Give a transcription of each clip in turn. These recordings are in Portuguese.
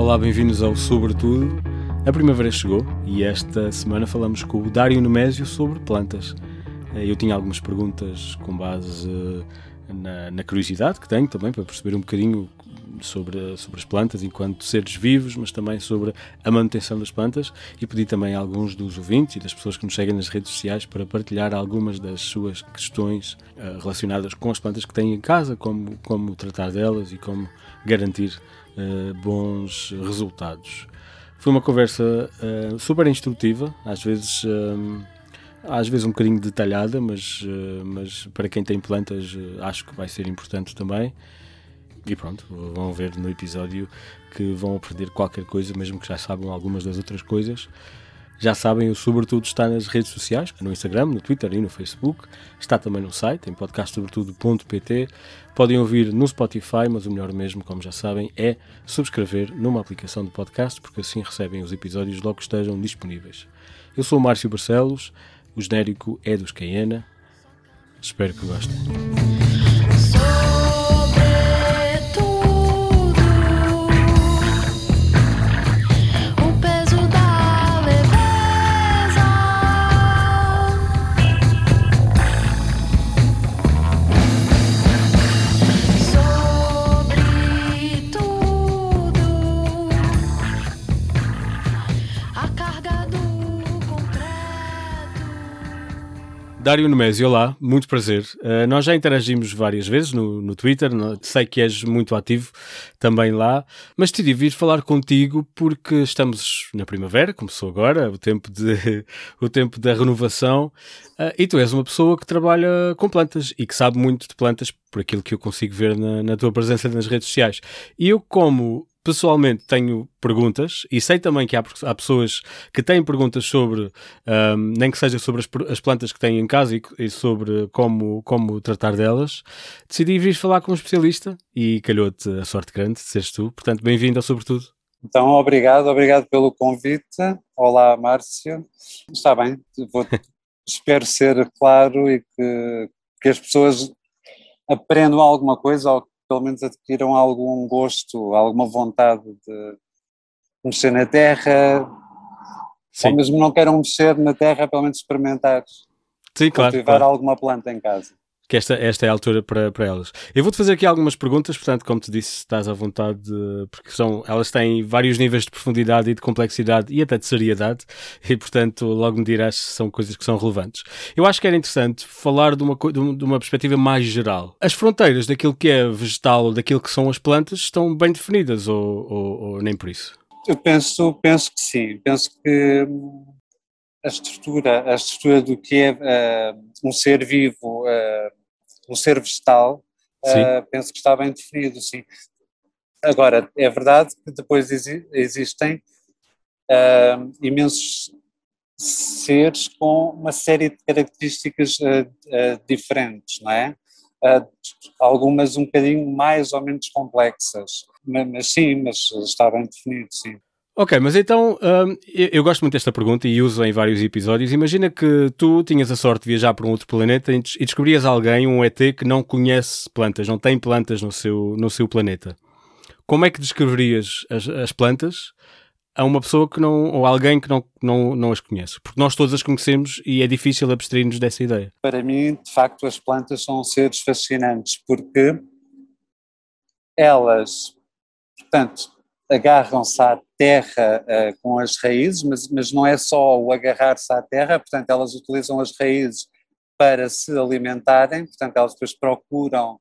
Olá, bem-vindos ao Sobretudo. A primavera chegou e esta semana falamos com o Dário Nemésio sobre plantas. Eh, eu tinha algumas perguntas com base eh, na, na, curiosidade que tenho também para perceber um bocadinho sobre, sobre as plantas enquanto seres vivos, mas também sobre a manutenção das plantas e pedi também a alguns dos ouvintes e das pessoas que nos seguem nas redes sociais para partilhar algumas das suas questões uh, relacionadas com as plantas que têm em casa, como, como tratar delas e como garantir uh, bons resultados. Foi uma conversa uh, super instrutiva, às vezes, uh, às vezes um bocadinho detalhada, mas, mas para quem tem plantas acho que vai ser importante também. E pronto, vão ver no episódio que vão aprender qualquer coisa, mesmo que já saibam algumas das outras coisas. Já sabem, o Sobretudo está nas redes sociais, no Instagram, no Twitter e no Facebook. Está também no site, em podcastsobretudo.pt. Podem ouvir no Spotify, mas o melhor mesmo, como já sabem, é subscrever numa aplicação de podcast, porque assim recebem os episódios logo que estejam disponíveis. Eu sou o Márcio Barcelos, o genérico é dos Cayena. Espero que gostem. Dário Nemésio, olá, muito prazer. Uh, nós já interagimos várias vezes no, no Twitter, no, sei que és muito ativo também lá, mas decidi vir falar contigo porque estamos na primavera, começou agora, o tempo, de, o tempo da renovação, uh, e tu és uma pessoa que trabalha com plantas e que sabe muito de plantas por aquilo que eu consigo ver na, na tua presença nas redes sociais. E eu, como pessoalmente tenho perguntas e sei também que há, há pessoas que têm perguntas sobre, um, nem que seja sobre as, as, plantas que têm em casa e, e, sobre como, como tratar delas, decidi vir falar com um especialista e calhou-te a sorte grande de seres tu. Portanto, bem-vindo ao Sobretudo. Então, obrigado, obrigado pelo convite. Olá, Márcio. Está bem, vou, espero ser claro e que, que as pessoas aprendam alguma coisa ou pelo menos adquiram algum gosto, alguma vontade de mexer na terra, Sim. ou mesmo não queiram mexer na terra, pelo menos experimentar Sim, claro, cultivar claro. alguma planta em casa que esta, esta é a altura para, para elas. Eu vou-te fazer aqui algumas perguntas, portanto, como te disse, estás à vontade, porque são, elas têm vários níveis de profundidade e de complexidade e até de seriedade, e portanto, logo me dirás se são coisas que são relevantes. Eu acho que era interessante falar de uma, de uma perspectiva mais geral. As fronteiras daquilo que é vegetal ou daquilo que são as plantas estão bem definidas, ou, ou, ou nem por isso? Eu penso, penso que sim. Penso que a estrutura, a estrutura do que é uh, um ser vivo, uh, um ser vegetal, uh, penso que está bem definido, sim. Agora, é verdade que depois exi existem uh, imensos seres com uma série de características uh, diferentes, não é? algumas um bocadinho mais ou menos complexas, mas, mas sim, mas está bem definido, sim. Ok, mas então um, eu, eu, gosto muito desta pergunta e uso em vários episódios. Imagina que tu tinhas a sorte de viajar para um outro planeta e descobrias alguém, um ET, que não conhece plantas, não tem plantas no seu, no seu planeta. Como é que descreverias as, as plantas a uma pessoa que não, ou alguém que não, não, não as conhece? Porque nós todos as conhecemos e é difícil abstrair-nos dessa ideia. Para mim, de facto, as plantas são seres fascinantes porque elas, portanto, agarram-se à terra uh, com as raízes, mas, mas não é só o agarrar-se à terra, portanto, elas utilizam as raízes para se alimentarem, portanto, elas depois procuram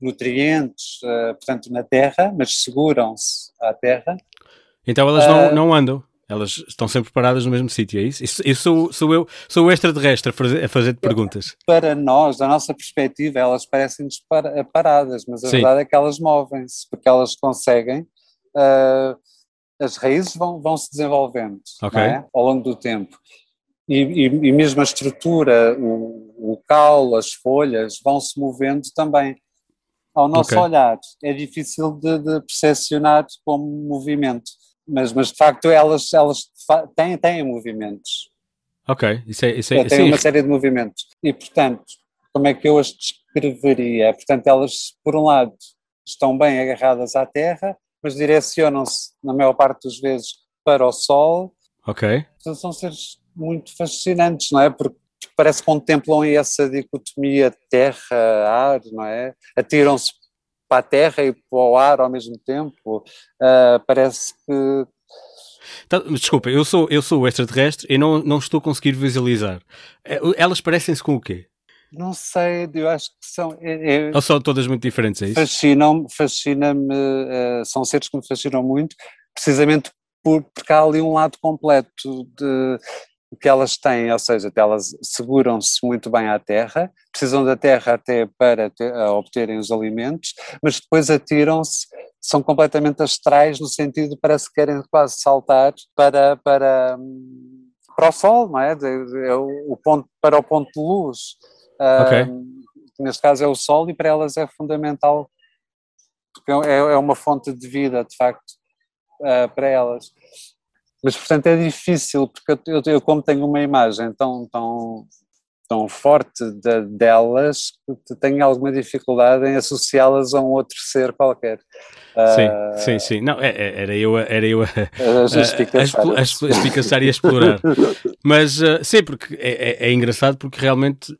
nutrientes, uh, portanto, na terra, mas seguram-se à terra. Então elas não, uh, não andam? Elas estão sempre paradas no mesmo sítio, é isso? Isso, isso sou, sou, eu, sou o extraterrestre a fazer, a fazer perguntas. Para nós, da nossa perspectiva, elas parecem-nos paradas, mas a Sim. verdade é que elas movem-se, porque elas conseguem uh, as raízes vão, vão se desenvolvendo okay. é? ao longo do tempo. E, e, e mesmo a estrutura, o, o caule, as folhas vão se movendo também. Ao nosso okay. olhar, é difícil de, de percepcionar como movimento, mas, mas de facto elas, elas têm, têm movimentos. Ok, isso é. Isso é, é tem uma série de movimentos. E portanto, como é que eu as descreveria? Portanto, elas, por um lado, estão bem agarradas à terra, mas direcionam-se, na maior parte das vezes, para o Sol. Ok. Então, são seres muito fascinantes, não é? Porque parece que contemplam essa dicotomia terra-ar, não é? Atiram-se para a terra e para o ar ao mesmo tempo. Uh, parece que. Tá, desculpa, eu sou, eu sou extraterrestre e não, não estou a conseguir visualizar. É, elas parecem-se com o quê? Não sei, eu acho que são. É, é, Ou são todas muito diferentes, é isso? Fascinam-me, fascina-me, uh, são seres que me fascinam muito, precisamente por, porque há ali um lado completo de, que elas têm, ou seja, elas seguram-se muito bem à terra, precisam da terra até para ter, obterem os alimentos, mas depois atiram-se, são completamente astrais no sentido de parece que querem quase saltar para, para, para o sol, não é? é o ponto, para o ponto de luz. Okay. neste caso é o sol e para elas é fundamental, porque é, é uma fonte de vida, de facto, uh, para elas. Mas, portanto, é difícil, porque eu, eu, como tenho uma imagem tão, tão, tão forte de, delas, tenho alguma dificuldade em associá-las a um outro ser qualquer. Sim, uh, sim, sim. Não, é, é, era eu, era eu a, a, a, a explicar e a explorar. Mas, uh, sim, porque é, é, é, engraçado porque realmente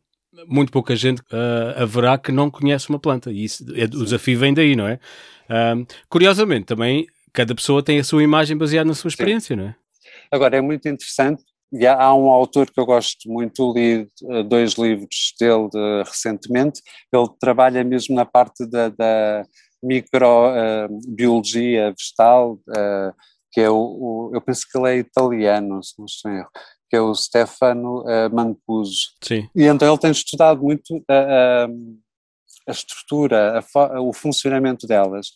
muito pouca gente uh, haverá que não conhece uma planta e isso, é, o desafio vem daí, não é? curiosamente, também cada pessoa tem a sua imagem baseada na sua experiência, Sim. não é? Agora, é muito interessante, e há, há um autor que eu gosto muito, li uh, dois livros dele de, recentemente, ele trabalha mesmo na parte da, da microbiologia uh, vegetal, uh, que é o, o, eu penso que ele é italiano, se não estou em erro, que é o Stefano uh, Mancuso. Sim. E então ele tem estudado muito a, a, a estrutura, a, o funcionamento delas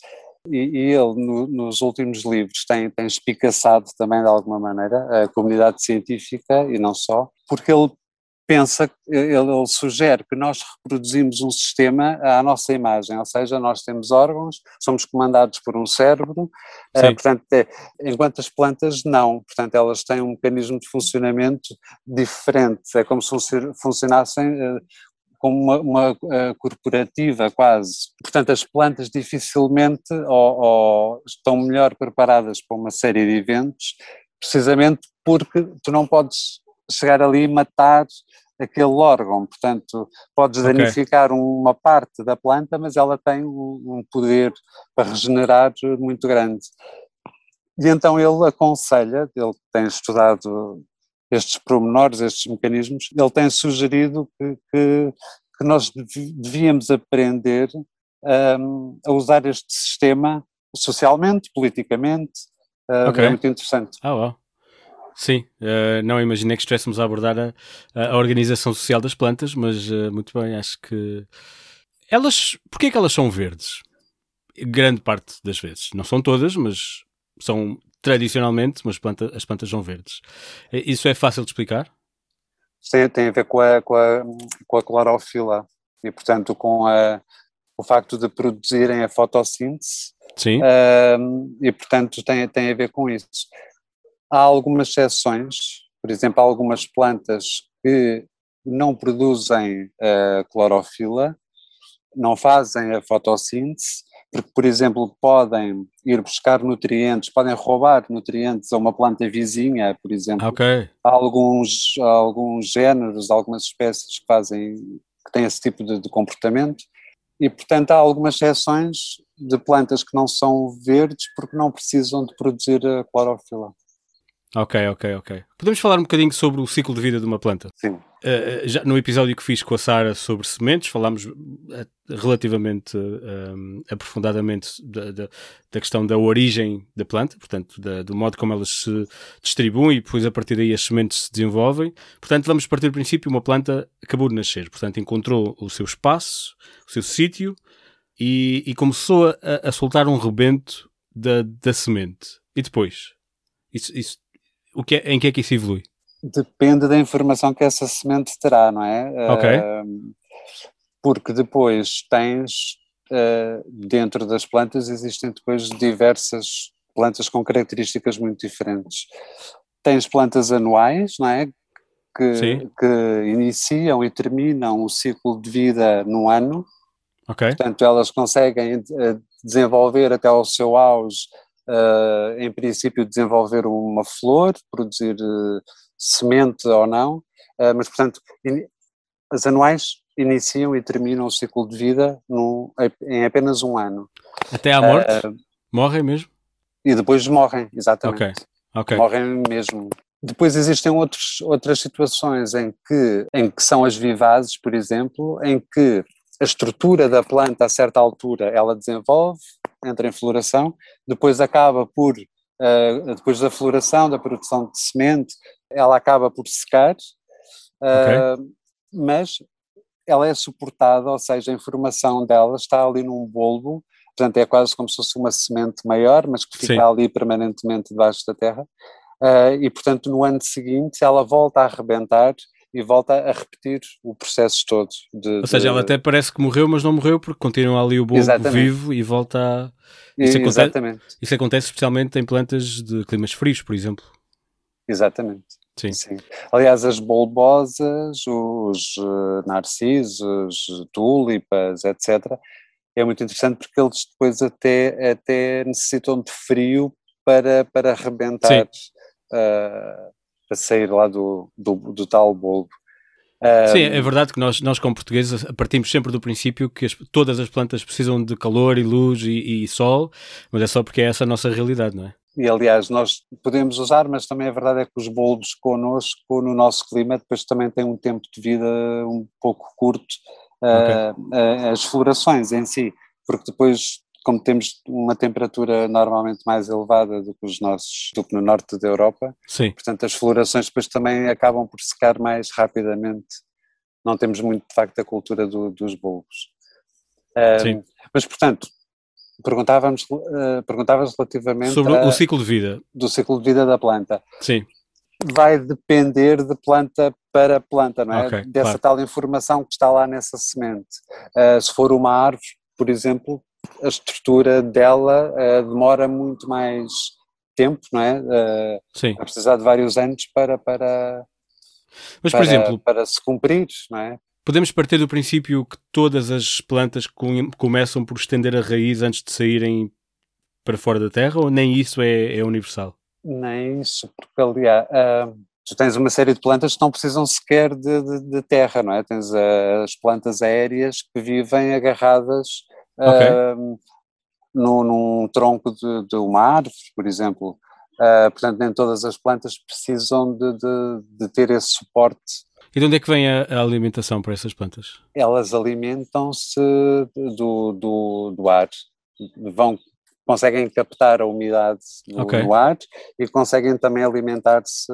e, e ele, no, nos últimos livros, tem, tem espicaçado também, de alguma maneira, a comunidade científica e não só, porque ele pensa, ele, ele, sugere que nós reproduzimos um sistema à nossa imagem, ou seja, nós temos órgãos, somos comandados por um cérebro, uh, portanto, é, enquanto as plantas não, portanto, elas têm um mecanismo de funcionamento diferente, é como se funcionassem uh, como uma, uma uh, corporativa quase. Portanto, as plantas dificilmente ou, ou estão melhor preparadas para uma série de eventos, precisamente porque tu não podes chegar ali e matar aquele órgão, portanto podes okay. danificar uma parte da planta, mas ela tem um poder para regenerar muito grande. E então ele aconselha, ele tem estudado estes pormenores, estes mecanismos, ele tem sugerido que, que, que nós devíamos aprender um, a usar este sistema socialmente, politicamente, uh, okay. é muito interessante. Ah, oh, Sim, uh, não imaginei que estivéssemos a abordar a, a organização social das plantas, mas uh, muito bem, acho que elas, porquê é que elas são verdes? Grande parte das vezes, não são todas, mas são tradicionalmente, mas planta, as plantas são verdes. Isso é fácil de explicar? Tem, tem a ver com a, com a, com a clorofila e, portanto, com a, o facto de produzirem a fotossíntese. Sim. Uh, e, portanto, tem, tem a ver com isso. Há algumas exceções, por exemplo, há algumas plantas que não produzem a clorofila, não fazem a fotossíntese, porque, por exemplo, podem ir buscar nutrientes, podem roubar nutrientes a uma planta vizinha, por exemplo. Okay. Há alguns, há alguns géneros, algumas espécies que fazem, que têm esse tipo de, de comportamento, e, portanto, há algumas exceções de plantas que não são verdes porque não precisam de produzir a clorofila. Ok, ok, ok. Podemos falar um bocadinho sobre o ciclo de vida de uma planta? Sim. Uh, já no episódio que fiz com a Sara sobre sementes, falámos uh, relativamente aprofundadamente da, da, da, questão da origem da planta, portanto, da, do modo como elas se distribuem e depois a partir daí as sementes se desenvolvem. Portanto, vamos partir do princípio, uma planta acabou de nascer, portanto, encontrou o seu espaço, o seu sítio e, e, começou a, a soltar um rebento da, da semente. E depois? Isso, isso o que é, em que é que isso evolui? Depende da informação que essa semente terá, não é? Ok. Uh, porque depois tens, uh, dentro das plantas, existem depois diversas plantas com características muito diferentes. Tens plantas anuais, não é? Que, que iniciam e terminam o ciclo de vida no ano, Okay. Portanto, elas conseguem desenvolver até ao seu auge, uh, em princípio, desenvolver uma flor, produzir uh, semente ou não, uh, mas, portanto, as anuais iniciam e terminam o ciclo de vida no, em apenas um ano. Até à morte? morrem mesmo? E depois morrem, exatamente. Ok, ok. Morrem mesmo. Depois existem outros, outras situações em que, em que são as vivazes, por exemplo, em que a estrutura da planta a certa altura ela desenvolve, entra em floração, depois acaba por, uh, depois da floração, da produção de semente, ela acaba por secar, okay. mas ela é suportada, ou seja, a informação dela está ali num bulbo, portanto é quase como se fosse uma semente maior, mas que fica Sim. ali permanentemente debaixo da terra, uh, e portanto no ano seguinte ela volta a arrebentar e volta a repetir o processo todo. De, Ou seja, de... ela até parece que morreu, mas não morreu porque continua ali o bulbo vivo e volta a... Isso Exatamente. Acontece, isso acontece especialmente em plantas de climas frios, por exemplo. Exatamente. Sim. Sim. Aliás, as bulbosas, os uh, narcisos, tulipas, etc., é muito interessante porque eles depois até, até necessitam de frio para, para arrebentar, uh, para sair lá do, do, do tal bulbo. Sim, é verdade que nós, nós como portugueses partimos sempre do princípio que as, todas as plantas precisam de calor e luz e, e, sol, mas é só porque é essa a nossa realidade, não é? E aliás, nós podemos usar, mas também a verdade é que os bulbos connosco, no nosso clima, depois também têm um tempo de vida um pouco curto, okay. uh, as florações em si, porque depois como temos uma temperatura normalmente mais elevada do que os nossos, do que no norte da Europa, Sim. portanto as florações depois também acabam por secar mais rapidamente. Não temos muito de facto a cultura do, dos bulbos. Um, mas portanto, perguntávamos, uh, perguntavas relativamente sobre a, o ciclo de vida do ciclo de vida da planta. Sim. Vai depender de planta para planta, não é? Okay, Dessa claro. tal informação que está lá nessa semente. Uh, se for uma árvore, por exemplo, a estrutura dela uh, demora muito mais tempo, não é? Uh, Sim. Vai precisar de vários anos para, para, Mas, para, por exemplo, para se cumprir, não é? Podemos partir do princípio que todas as plantas começam por estender a raiz antes de saírem para fora da terra ou nem isso é, é universal? Nem isso, porque aliás, uh, tu tens uma série de plantas que não precisam sequer de, de, de terra, não é? Tens uh, as plantas aéreas que vivem agarradas okay. uh, no, num tronco de, de, uma árvore, por exemplo. Uh, portanto, nem todas as plantas precisam de, de, de, ter esse suporte. E de onde é que vem a, a alimentação para essas plantas? Elas alimentam-se do, do, do ar. Vão, conseguem captar a umidade no, okay. no ar e conseguem também alimentar-se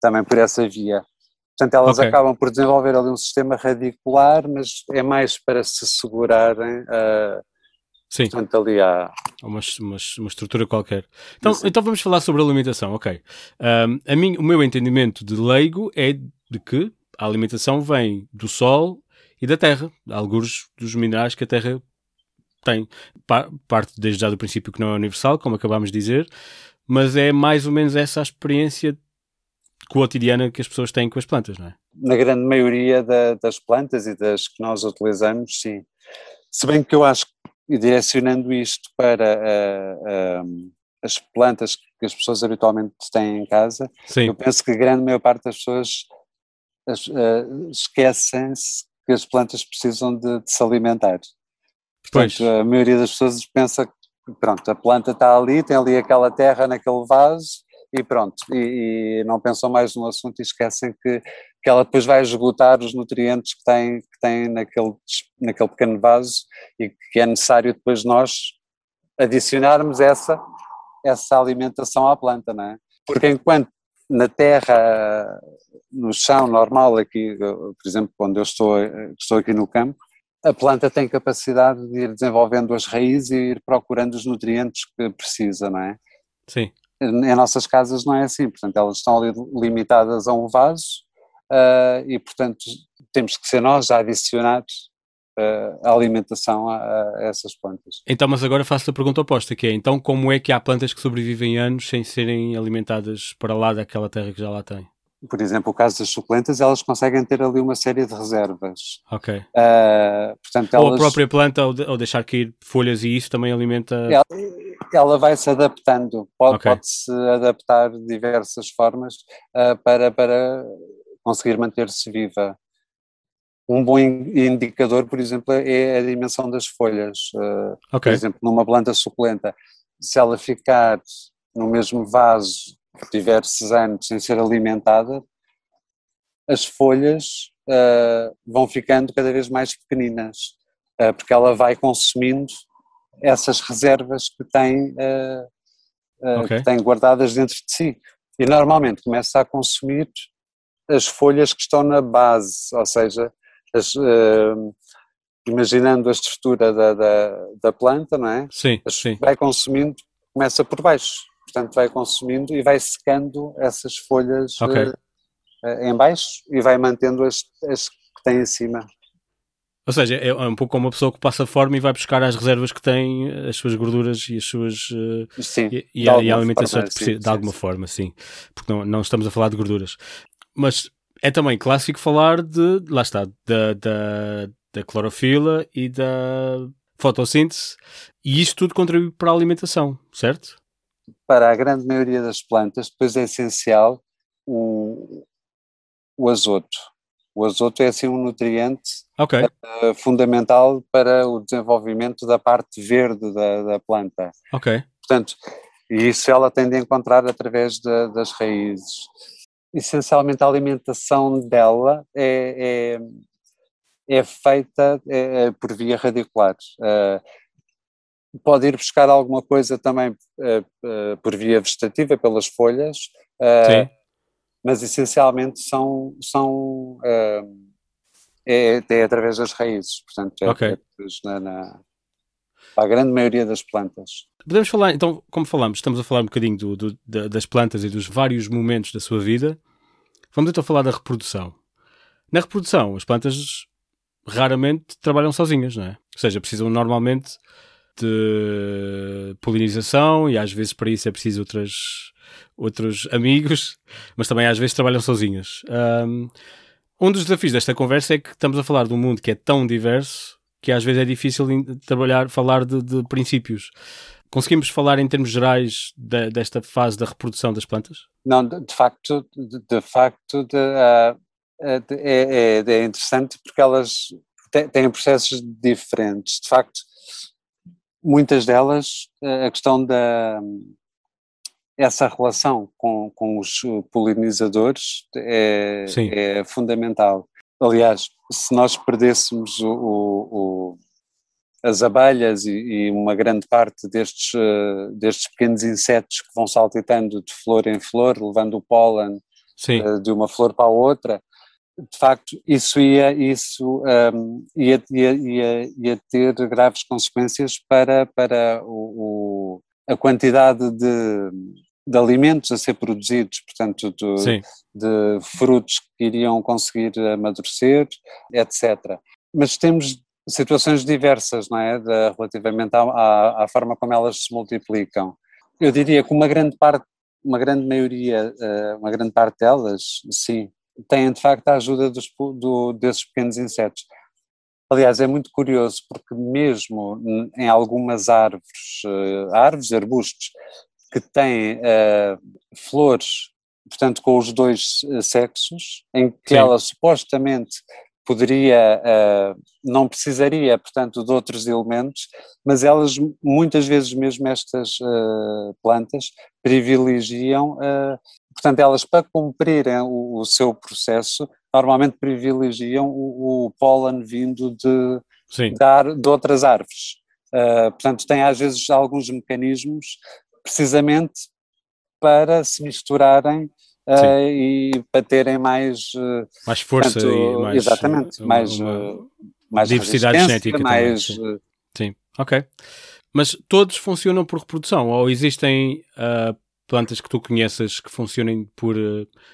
também por essa via. Portanto, elas Ok. acabam por desenvolver ali um sistema radicular, mas é mais para se segurarem, uh, Sim, portanto, ali há... uma, uma, uma estrutura qualquer. Então, Sim. então vamos falar sobre a alimentação, ok. Um, a mim, o meu entendimento de leigo é de que a alimentação vem do sol e da terra, alguns dos minerais que a terra tem. Pa- Parte desde já do princípio que não é universal, como acabámos de dizer, mas é mais ou menos essa a experiência cotidiana que as pessoas têm com as plantas, não é? Na grande maioria da- das plantas e das que nós utilizamos, sim. Se bem que eu acho que, e direcionando isto para as plantas que as pessoas habitualmente têm em casa, Sim, eu penso que a grande maior parte das pessoas as- ah, esquecem-se que as plantas precisam de, de se alimentar. pois. Portanto, a maioria das pessoas pensa que pronto, a planta está ali, tem ali aquela terra naquele vaso e pronto, e, e não pensam mais no assunto e esquecem que, que ela depois vai esgotar os nutrientes que tem, que tem naquele, naquele pequeno vaso e que é necessário depois nós adicionarmos essa, essa alimentação à planta, não é? Porque enquanto na terra, no chão normal aqui, por exemplo, quando eu estou, estou aqui no campo, a planta tem capacidade de ir desenvolvendo as raízes e ir procurando os nutrientes que precisa, não é? Sim. Em nossas casas não é assim, portanto elas estão ali limitadas a um vaso ah, e portanto temos que ser nós a adicionar ah, a alimentação a, a essas plantas. Então, mas agora faço a pergunta oposta, que é, então como é que há plantas que sobrevivem anos sem serem alimentadas para lá daquela terra que já lá tem? Por exemplo, o caso das suculentas, elas conseguem ter ali uma série de reservas. Ok. Uh, portanto, elas, ou a própria planta, ou, de, ou, deixar cair folhas e isso também alimenta. Ela, ela vai se adaptando, pode, okay. pode se adaptar de diversas formas uh, para, para conseguir manter-se viva. Um bom indicador, por exemplo, é a dimensão das folhas. Uh, okay. Por exemplo, numa planta suculenta, se ela ficar no mesmo vaso diversos anos sem ser alimentada, as folhas uh, vão ficando cada vez mais pequeninas, uh, porque ela vai consumindo essas reservas que tem, uh, okay. que tem guardadas dentro de si. E normalmente começa a consumir as folhas que estão na base, ou seja, as, imaginando a estrutura da, da, da, planta, não é? Sim, sim. Vai consumindo, começa por baixo portanto vai consumindo e vai secando essas folhas okay. uh, em baixo e vai mantendo as, as que tem em cima. Ou seja, é um pouco como uma pessoa que passa fome e vai buscar as reservas que tem, as suas gorduras e as suas. Uh, sim, e, e, a, e a, alimentação forma, sim, de sim, alguma sim. forma, sim. Porque não, não estamos a falar de gorduras. Mas é também clássico falar de. Lá está, da, da, da clorofila e da fotossíntese. E isto tudo contribui para a alimentação, certo? Para a grande maioria das plantas, depois é essencial o, o azoto. O azoto é assim um nutriente okay. uh, fundamental para o desenvolvimento da parte verde da, da planta. Ok. Portanto, e isso ela tem de encontrar através de, das raízes. Essencialmente a alimentação dela é, é, é feita é, é por via radicular. Uh, pode ir buscar alguma coisa também uh, uh, por via vegetativa, pelas folhas, uh, mas essencialmente são, são é, é, através das raízes, portanto, é, okay. é na, na, a grande maioria das plantas. Podemos falar, então, como falamos, estamos a falar um bocadinho do, do, das plantas e dos vários momentos da sua vida, vamos então falar da reprodução. Na reprodução, as plantas raramente trabalham sozinhas, não é? Ou seja, precisam normalmente de polinização e às vezes para isso é preciso outras, outros amigos, mas também às vezes trabalham sozinhas. Um, dos desafios desta conversa é que estamos a falar de um mundo que é tão diverso que às vezes é difícil trabalhar, falar de, de princípios. Conseguimos falar em termos gerais de, desta fase da reprodução das plantas? Não, de, facto, de, de facto de, uh, é, é, é, interessante porque elas têm processos diferentes. De facto, muitas delas, eh, a questão da essa relação com, com os polinizadores é, é fundamental. Aliás, se nós perdêssemos o, o, o, as abelhas e, e, uma grande parte destes, uh, destes pequenos insetos que vão saltitando de flor em flor, levando o pólen uh, de uma flor para a outra, de facto, isso ia, isso, um, ia, ia, ia, ia, ter graves consequências para, para o, o a quantidade de, de, alimentos a ser produzidos, portanto, de, de, frutos que iriam conseguir amadurecer, etc. Mas temos situações diversas, não é, de, relativamente à, à, à, forma como elas se multiplicam. Eu diria que uma grande parte, uma grande maioria, eh, uma grande parte delas, sim, têm de facto a ajuda dos, do, desses pequenos insetos. Aliás, é muito curioso porque mesmo em algumas árvores, uh, árvores, arbustos, que têm uh, flores, portanto, com os dois uh, sexos, em que Sim. ela supostamente poderia, uh, não precisaria, portanto, de outros elementos, mas elas, muitas vezes mesmo estas uh, plantas, privilegiam, uh, portanto, elas para cumprirem o, seu processo, normalmente privilegiam o, o pólen vindo de, de, de, outras árvores. portanto, tem às vezes alguns mecanismos precisamente para se misturarem uh, e para terem mais uh, mais força portanto, e mais exatamente uma, mais eh, mais diversidade genética mais também, sim. sim. ok mas todos funcionam por reprodução ou existem plantas que tu conheças que funcionem por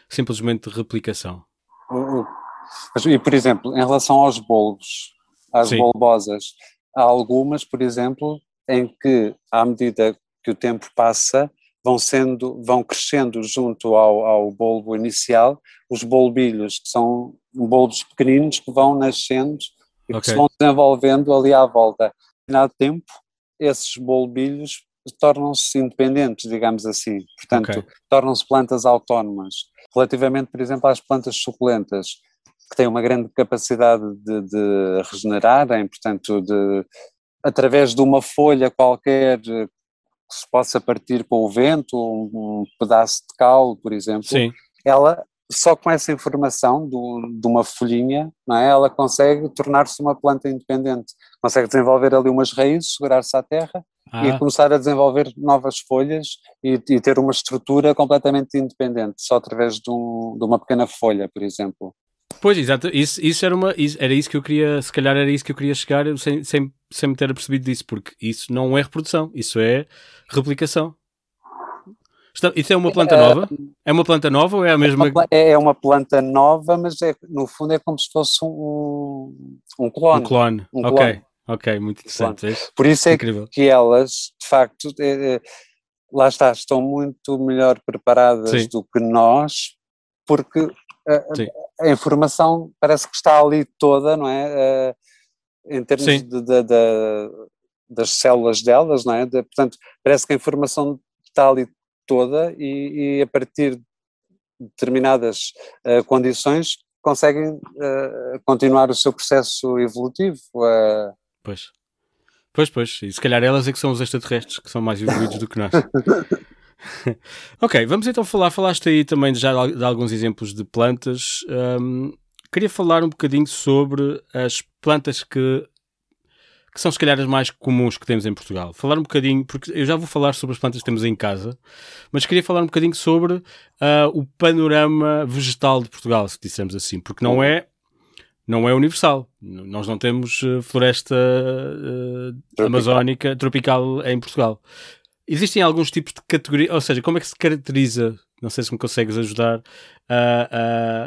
simplesmente replicação e por exemplo em relação aos bolos às sim. bulbosas há algumas por exemplo em que à medida que o tempo passa vão sendo, vão crescendo junto ao, ao bulbo inicial, os bulbilhos, que são bulbos pequeninos que vão nascendo e okay. que se vão desenvolvendo ali à volta. Na tempo, esses bulbilhos tornam-se independentes, digamos assim, portanto, okay. tornam-se plantas autónomas. Relativamente, por exemplo, às plantas suculentas, que têm uma grande capacidade de, de regenerarem, portanto, de, através de uma folha qualquer que se possa partir com o vento, um, um pedaço de caule, por exemplo, Sim. ela só com essa informação do, de uma folhinha, não é? ela consegue tornar-se uma planta independente, consegue desenvolver ali umas raízes, segurar-se à terra ah. e começar a desenvolver novas folhas e, e, ter uma estrutura completamente independente, só através de, um, de uma pequena folha, por exemplo. Pois, exato, isso, isso, era uma, isso, era isso que eu queria, se calhar era isso que eu queria chegar sem, sem, sem me ter apercebido disso, porque isso não é reprodução, isso é replicação. Isso é uma planta nova? É uma planta nova ou é a mesma? É, é uma planta nova, mas é, no fundo é como se fosse um, um clone. Um clone, um ok. Clone. Ok, muito interessante. É Por isso é Incrível. que elas, de facto, é, é, lá está, estão muito melhor preparadas Sim. do que nós, porque a, a, informação parece que está ali toda, não é? em termos de, de, de, das células delas, não é? portanto, parece que a informação está ali toda e, e a partir de determinadas uh, condições conseguem uh, continuar o seu processo evolutivo. Uh. Pois. Pois, pois. E se calhar elas é que são os extraterrestres que são mais evoluídos do que nós. ok, vamos então falar. Falaste aí também já de alguns exemplos de plantas. Um, queria falar um bocadinho sobre as plantas que que são se calhar as mais comuns que temos em Portugal. Falar um bocadinho, porque eu já vou falar sobre as plantas que temos em casa, mas queria falar um bocadinho sobre uh, o panorama vegetal de Portugal, se dissermos assim, porque não é não é universal. Nós não temos uh, floresta uh, tropical. amazónica tropical em Portugal. Existem alguns tipos de categoria, ou seja, como é que se caracteriza, não sei se me consegues ajudar,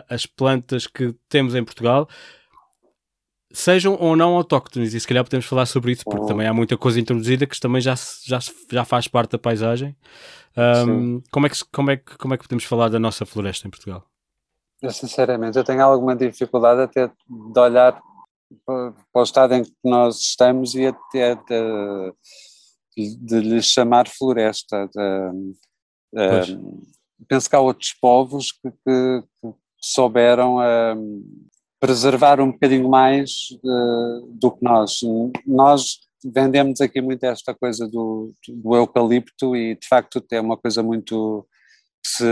as plantas que temos em Portugal, sejam ou não autóctones, e se calhar podemos falar sobre isso, porque oh. também há muita coisa introduzida que também já, já, já faz parte da paisagem. Um, como, é que, como, é que, como é que podemos falar da nossa floresta em Portugal? Eu, sinceramente, eu tenho alguma dificuldade até de olhar para o estado em que nós estamos e até de, de lhe chamar floresta. De, de, penso que há outros povos que, que, que souberam um, preservar um bocadinho mais uh, do que nós. Nós vendemos aqui muito esta coisa do, do eucalipto e de facto é uma coisa muito se,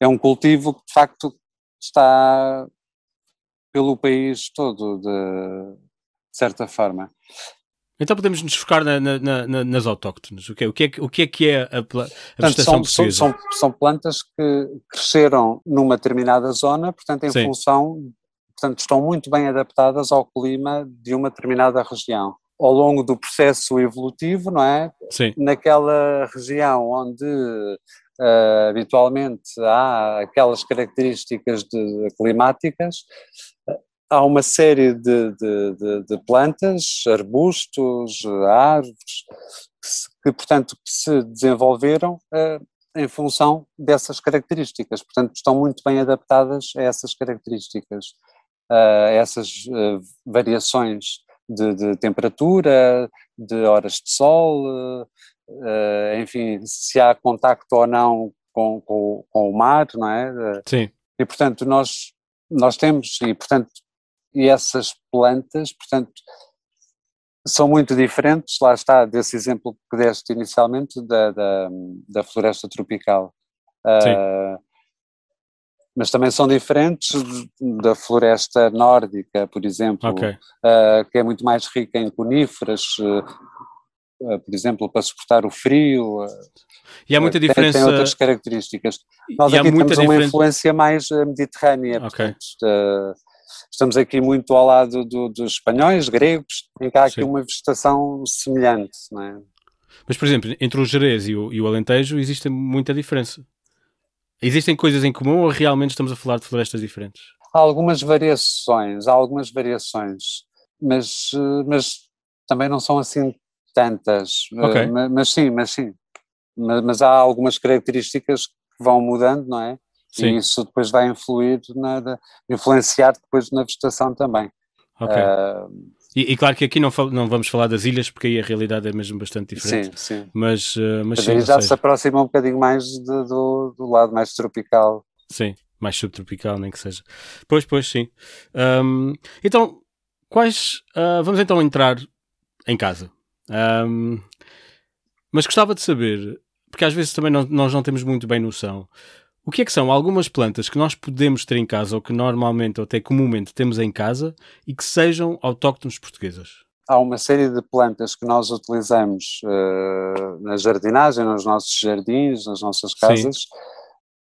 é um cultivo que de facto está pelo país todo de, de certa forma. Então podemos nos focar na, na, na, nas autóctones. O que, é, o, que é, o que é que é a, a portanto, vegetação são, são, são, plantas que cresceram numa determinada zona, portanto, em Sim. função, portanto, estão muito bem adaptadas ao clima de uma determinada região. Ao longo do processo evolutivo, não é? Sim. Naquela região onde uh, habitualmente há aquelas características de, climáticas, há uma série de, de, de, de plantas, arbustos, árvores, que, se, que, portanto se desenvolveram uh, em função dessas características, portanto estão muito bem adaptadas a essas características, uh, a essas uh, variações de, de, temperatura, de horas de sol, enfim, se há contacto ou não com, com, com o mar, não é? Sim. E portanto nós nós temos, e portanto e essas plantas, portanto, são muito diferentes, lá está, desse exemplo que deste inicialmente da, da, da floresta tropical. Uh, mas também são diferentes da floresta nórdica, por exemplo, okay. uh, que é muito mais rica em coníferas, uh, por exemplo, para suportar o frio. E há muita diferença. Tem, tem outras características. Nós e aqui temos uma influência mais mediterrânea, okay. portanto, estamos aqui muito ao lado do, dos espanhóis, gregos, em que há aqui Sim. uma vegetação semelhante, não é? Mas, por exemplo, entre o Jerez e o, e o Alentejo existe muita diferença. Existem coisas em comum ou realmente estamos a falar de florestas diferentes? Há algumas variações, há algumas variações, mas, mas também não são assim tantas. Okay. Mas, mas, sim, mas sim. mas, mas, há algumas características que vão mudando, não é? Sim. E isso depois vai influir, na, influenciar depois na vegetação também. Ok. Uh, e, e, claro que aqui não, não vamos falar das ilhas, porque aí a realidade é mesmo bastante diferente. Sim, sim. Mas, uh, mas, mas sim, aí já se aproxima um bocadinho mais de, do, do lado mais tropical. Sim, mais subtropical, nem que seja. Pois, pois, sim. Um, então, quais. Uh, vamos então entrar em casa. Um, mas gostava de saber, porque às vezes também não, nós não temos muito bem noção. O que é que são algumas plantas que nós podemos ter em casa ou que normalmente ou até comumente temos em casa e que sejam autóctones portuguesas? Há uma série de plantas que nós utilizamos uh, na jardinagem, nos nossos jardins, nas nossas casas, Sim.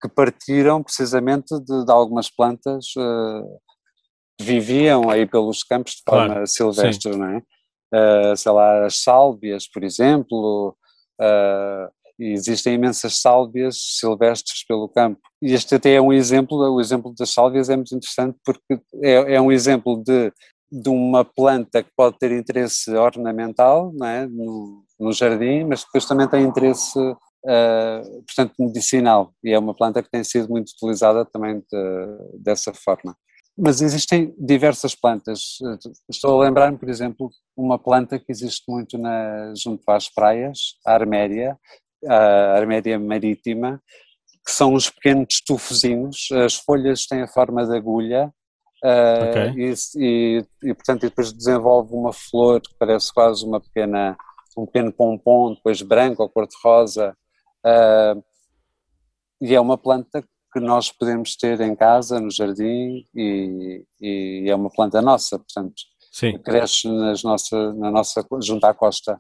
que partiram precisamente de, de algumas plantas uh, que viviam aí pelos campos de forma claro. silvestre, Sim. não é? Uh, sei lá, as sálvias, por exemplo, uh, e existem imensas sálvias silvestres pelo campo. E este até é um exemplo, o exemplo das sálvias é muito interessante porque é, é um exemplo de, de uma planta que pode ter interesse ornamental não é? no, no jardim, mas depois também tem interesse, uh, portanto, medicinal. E é uma planta que tem sido muito utilizada também de, dessa forma. Mas existem diversas plantas. Estou a lembrar-me, por exemplo, uma planta que existe muito na, junto às praias, a arméria, a arméria marítima, que são os pequenos estufozinhos, as folhas têm a forma de agulha uh, okay. e, e, e, portanto depois desenvolve uma flor que parece quase uma pequena, um pequeno pompom, depois branco ou cor-de-rosa uh, e é uma planta que nós podemos ter em casa, no jardim e, e é uma planta nossa, portanto Sim. cresce nas nossa, na nossa, junto à costa.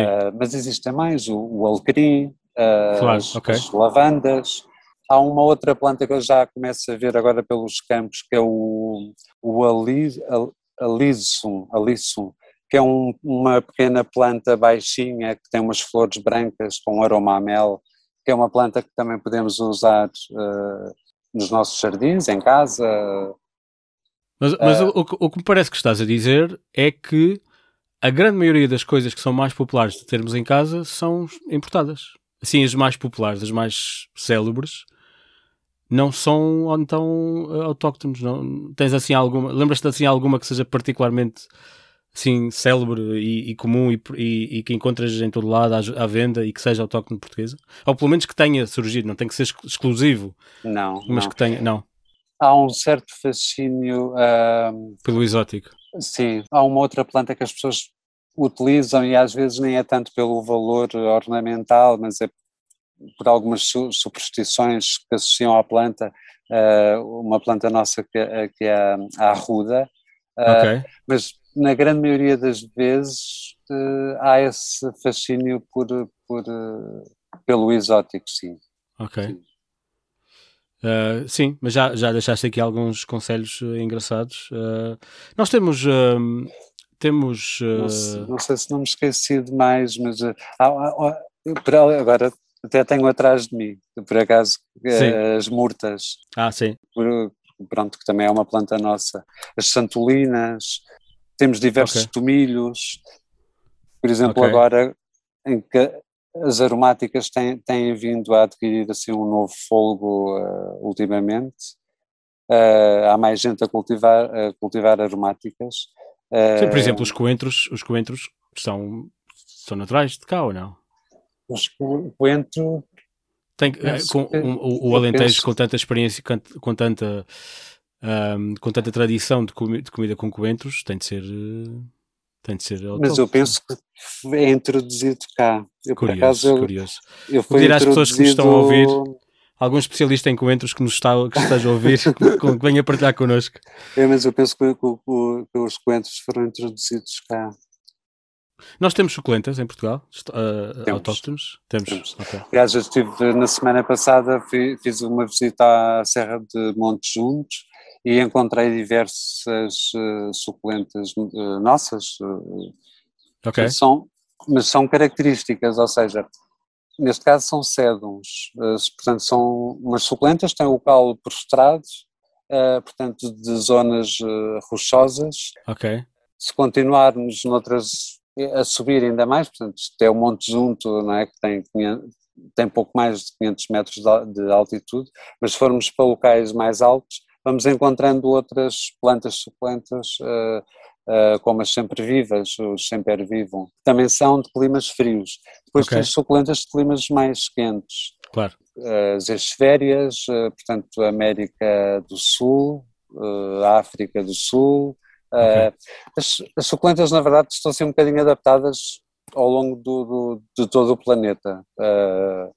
Uh, mas existem mais, o, o alecrim, uh, claro, as, okay. as, lavandas. Há uma outra planta que eu já começo a ver agora pelos campos, que é o, o alisum, alisum, que é um, uma pequena planta baixinha que tem umas flores brancas com aroma a mel, que é uma planta que também podemos usar uh, nos nossos jardins, em casa. Mas, mas o, o, que me parece que estás a dizer é que a grande maioria das coisas que são mais populares de termos em casa são importadas. Assim, as mais populares, as mais célebres, não são então autóctones. Não, tens assim alguma, lembras-te assim alguma que seja particularmente assim célebre e, e comum e, e, e, que encontras em todo lado à, à, venda e que seja autóctone portuguesa? Ou pelo menos que tenha surgido, não tem que ser exclusivo. Não. Mas não. que tenha, não. Há um certo fascínio. Uh, Pelo exótico. Sim, há uma outra planta que as pessoas utilizam e às vezes nem é tanto pelo valor ornamental, mas é por algumas superstições que associam à planta, uh, uma planta nossa que, é, que é a, arruda, uh, okay. mas na grande maioria das vezes há esse fascínio por, por, pelo exótico, sim. Ok. Sim. Uh, sim, mas já, já deixaste aqui alguns conselhos uh, engraçados. Uh, nós temos. temos não sei, não, sei, se não me esqueci de mais, mas agora até tenho atrás de mim, por acaso, as murtas. Ah, sim. pronto, que também é uma planta nossa. As santulinas, temos diversos okay. tomilhos. Por exemplo, okay. agora em que as aromáticas têm, têm vindo a adquirir assim um novo folgo uh, ultimamente. Uh, há mais gente a cultivar, a cultivar aromáticas. Uh, Sim, por exemplo, os coentros, os coentros são, são naturais de cá ou não? Os coentros tem, com, um, o, o Alentejo penso... com tanta experiência, com, com tanta um, com tanta tradição de, comi de, comida com coentros, tem de ser tem de ser Mas eu penso que é introduzido cá. Eu, curioso, acaso, eu, curioso. Eu fui às pessoas que nos estão a ouvir, algum especialista em coentros que nos está, que esteja a ouvir, que, que venha partilhar connosco. É, mas eu penso que, que, que, os coentros foram introduzidos cá. Nós temos suculentas em Portugal, uh, temos. autóctones? Temos. temos. Okay. Aliás, eu estive na semana passada, fiz uma visita à Serra de Monte Juntos e encontrei diversas uh, suculentas uh, nossas, uh, okay. são, mas são características, ou seja, neste caso são sédums, portanto são umas suculentas, têm o caule prostrado, portanto de zonas rochosas. Ok. Se continuarmos noutras a subir ainda mais, portanto, isto é o Monte Junto, não é, que tem tem pouco mais de 500 metros de altitude, mas se formos para locais mais altos, vamos encontrando outras plantas suculentas, uh, uh, como as sempre-vivas, os sempre-vivam, também são de climas frios. Depois okay. tens suculentas de climas mais quentes. Claro. Uh, as esférias, portanto, América do Sul, África do Sul. Okay. As, as, suculentas, na verdade, estão a ser um bocadinho adaptadas ao longo do, do, de todo o planeta. Uh,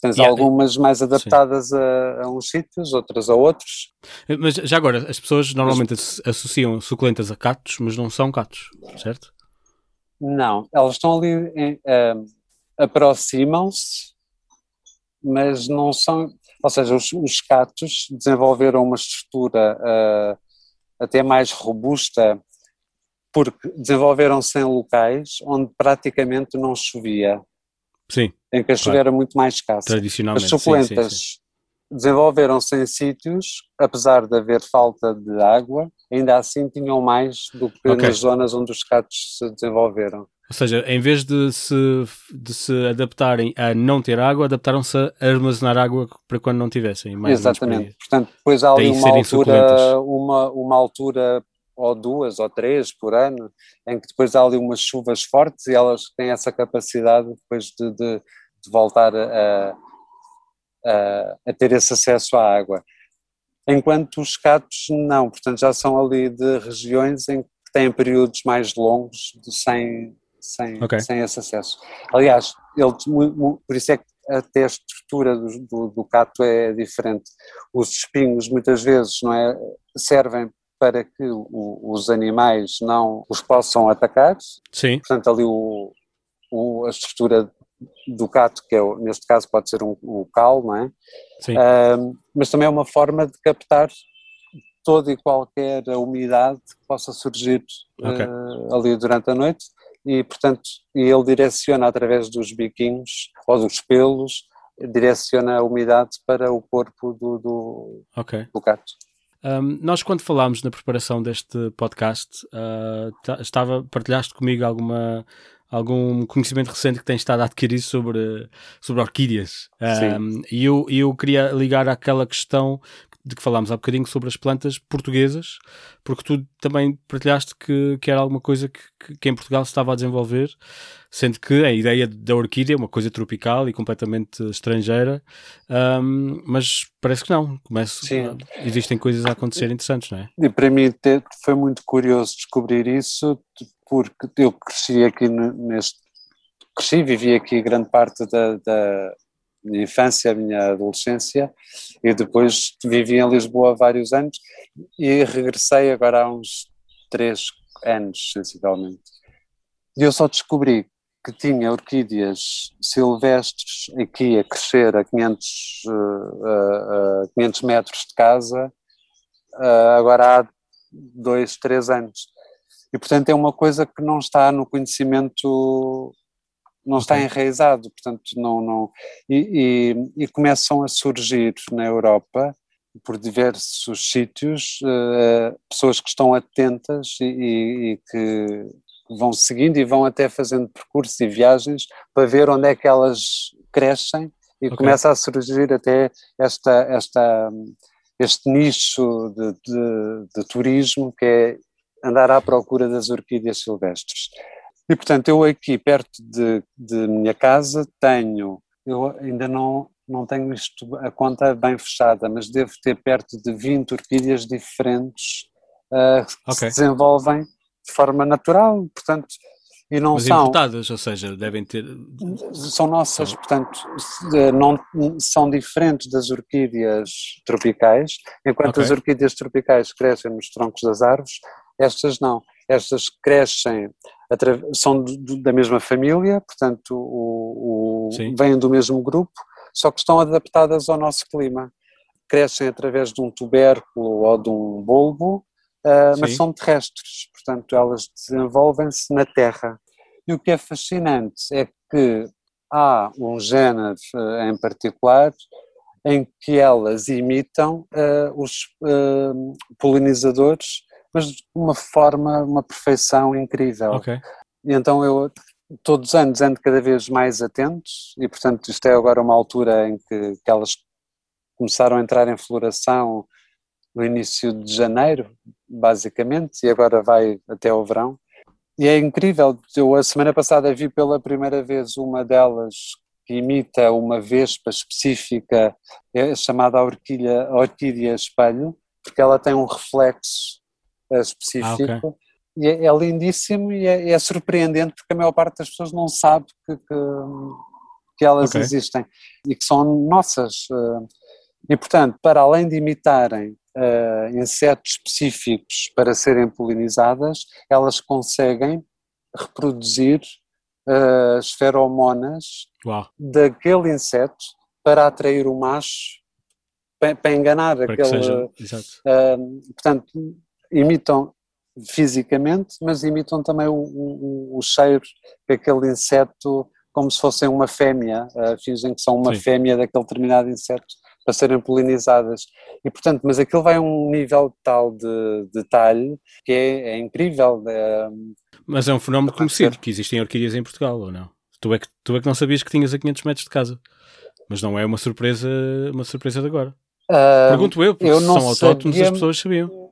Tens yeah. algumas mais adaptadas a, a, uns sítios, outras a outros. Mas já agora, as pessoas normalmente mas, associam suculentas a catos, mas não são catos, certo? Não, elas estão ali, uh, aproximam-se, mas não são. Ou seja, os, os catos desenvolveram uma estrutura uh, até mais robusta porque desenvolveram-se em locais onde praticamente não chovia. Sim. Em que a chuva claro. era muito mais escassa. Tradicionalmente. As suculentas desenvolveram-se em sítios, apesar de haver falta de água, ainda assim tinham mais do que okay. nas zonas onde os catos se desenvolveram. Ou seja, em vez de se, de se adaptarem a não ter água, adaptaram-se a armazenar água para quando não tivessem. Exatamente. Portanto, depois há ali uma altura, uma, uma altura ou duas ou três por ano, em que depois há ali umas chuvas fortes e elas têm essa capacidade depois de, de, de voltar a, a, a, ter esse acesso à água. Enquanto os catos não, portanto já são ali de regiões em que têm períodos mais longos de, sem, sem, okay. sem esse acesso. Aliás, ele, por isso é que até a estrutura do, do, do, cato é diferente. Os espinhos muitas vezes não é, servem para que o, os animais não os possam atacar. Sim. Portanto, ali o, o, a estrutura do cato, que é, neste caso pode ser um, um cal, não é? Sim. mas também é uma forma de captar toda e qualquer umidade que possa surgir okay. uh, ali durante a noite e, portanto, ele direciona através dos biquinhos ou dos pelos, direciona a umidade para o corpo do, do, okay. do gato. Um, nós, quando falámos na preparação deste podcast, uh, estava, partilhaste comigo alguma, algum conhecimento recente que tens estado a adquirir sobre, sobre orquídeas. Um, e eu, eu queria ligar àquela questão de que falámos há bocadinho sobre as plantas portuguesas, porque tu também partilhaste que, que era alguma coisa que, que, em Portugal se estava a desenvolver, sendo que a ideia da orquídea é uma coisa tropical e completamente estrangeira, um, mas parece que não. Começo, Sim. existem coisas a acontecer interessantes, não é? E para mim foi muito curioso descobrir isso, porque eu cresci aqui neste. Cresci, vivi aqui grande parte da, da minha infância, a minha adolescência e depois vivi em Lisboa vários anos e regressei agora há uns três anos, sensivelmente. E eu só descobri que tinha orquídeas silvestres aqui a crescer a 500, uh, uh, 500 metros de casa uh, agora há dois, três anos. E portanto é uma coisa que não está no conhecimento não está enraizado, portanto não, não e, e, e, começam a surgir na Europa por diversos sítios uh, pessoas que estão atentas e, e, que vão seguindo e vão até fazendo percursos e viagens para ver onde é que elas crescem e okay. começa a surgir até esta, esta, este nicho de, de, de turismo que é andar à procura das orquídeas silvestres. E portanto, eu aqui perto de, de minha casa tenho, eu ainda não, não tenho isto, a conta bem fechada, mas devo ter perto de 20 orquídeas diferentes uh, que okay. se desenvolvem de forma natural, portanto, e não mas são importadas, ou seja, devem ter são nossas, portanto, não são diferentes das orquídeas tropicais, enquanto okay. as orquídeas tropicais crescem nos troncos das árvores, estas não, estas crescem são da mesma família, portanto o, o, vêm do mesmo grupo, só que estão adaptadas ao nosso clima. Crescem através de um tubérculo ou de um bulbo, uh, mas são terrestres, portanto elas desenvolvem-se na terra. E o que é fascinante é que há um género uh, em particular em que elas imitam uh, os polinizadores mas de uma forma, uma perfeição incrível. Okay. E então eu todos os anos ando cada vez mais atentos e, portanto, isto é agora uma altura em que, que elas começaram a entrar em floração no início de janeiro, basicamente, e agora vai até o verão. E é incrível, eu a semana passada vi pela primeira vez uma delas que imita uma vespa específica, é chamada orquídea, orquídea espelho, porque ela tem um reflexo específico. Ah, okay. E é, é, lindíssimo e é, é, surpreendente porque a maior parte das pessoas não sabe que, que, que elas okay. existem e que são nossas. Uh, e, portanto, para além de imitarem uh, insetos específicos para serem polinizadas, elas conseguem reproduzir uh, as feromonas Uau. daquele inseto para atrair o macho, para, para enganar para aquele. Uh, portanto, imitam fisicamente, mas imitam também o, o, o, cheiro que aquele inseto, como se fossem uma fêmea, uh, fingem que são uma Sim. fêmea daquele determinado inseto para serem polinizadas. E portanto, mas aquilo vai a um nível tal de detalhe que é, é incrível. É, mas é um fenómeno conhecido, que existem orquídeas em Portugal, ou não? Tu é, que, tu é que não sabias que tinhas a 500 metros de casa. Mas não é uma surpresa, uma surpresa de agora. Uh, Pergunto eu, porque eu são autóctonos, sabia... as pessoas sabiam.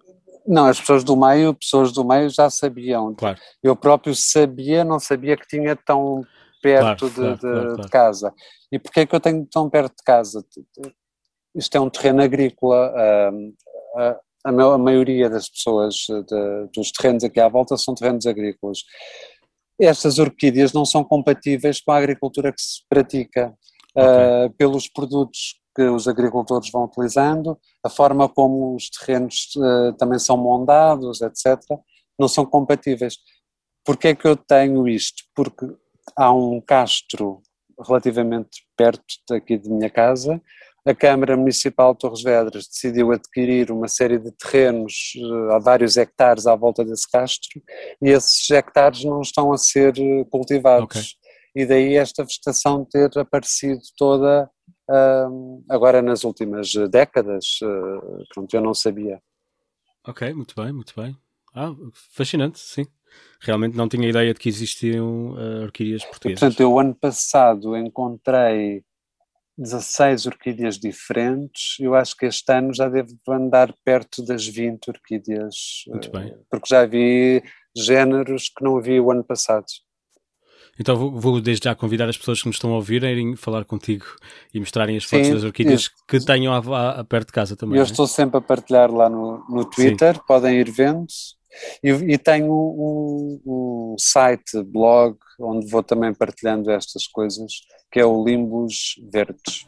Não, as pessoas do meio, pessoas do meio já sabiam. Claro. Eu próprio sabia, não sabia que tinha tão perto claro, de, claro, de, de, casa. E porquê é que eu tenho tão perto de casa? isto é um terreno agrícola, a, a, a maioria das pessoas de, dos terrenos aqui à volta são terrenos agrícolas. Estas orquídeas não são compatíveis com a agricultura que se pratica, okay. uh, pelos produtos que os agricultores vão utilizando, a forma como os terrenos uh, também são mondados, etc., não são compatíveis. Porquê é que eu tenho isto? Porque há um castro relativamente perto daqui de minha casa, a Câmara Municipal de Torres Vedras decidiu adquirir uma série de terrenos eh, há vários hectares à volta desse castro e esses hectares não estão a ser eh, cultivados. Okay. E daí esta vegetação ter aparecido toda uh, agora nas últimas décadas. Uh, pronto, eu não sabia. Ok, muito bem, muito bem. Ah, fascinante, sim. Realmente não tinha ideia de que existiam uh, orquídeas portuguesas. Portanto, eu ano passado encontrei 16 orquídeas diferentes. Eu acho que este ano já devo andar perto das 20 orquídeas. Muito bem. Eh, porque já vi géneros que não vi o ano passado. Então vou, vou, desde já convidar as pessoas que nos estão a ouvir a irem falar contigo e mostrarem as fotos Sim, das orquídeas que tenham a, a, a, perto de casa também. Eu é? estou sempre a partilhar lá no, no Twitter, Sim. podem ir vendo. E, e tenho um, um, site, blog, onde vou também partilhando estas coisas, que é o Limbos Verdes.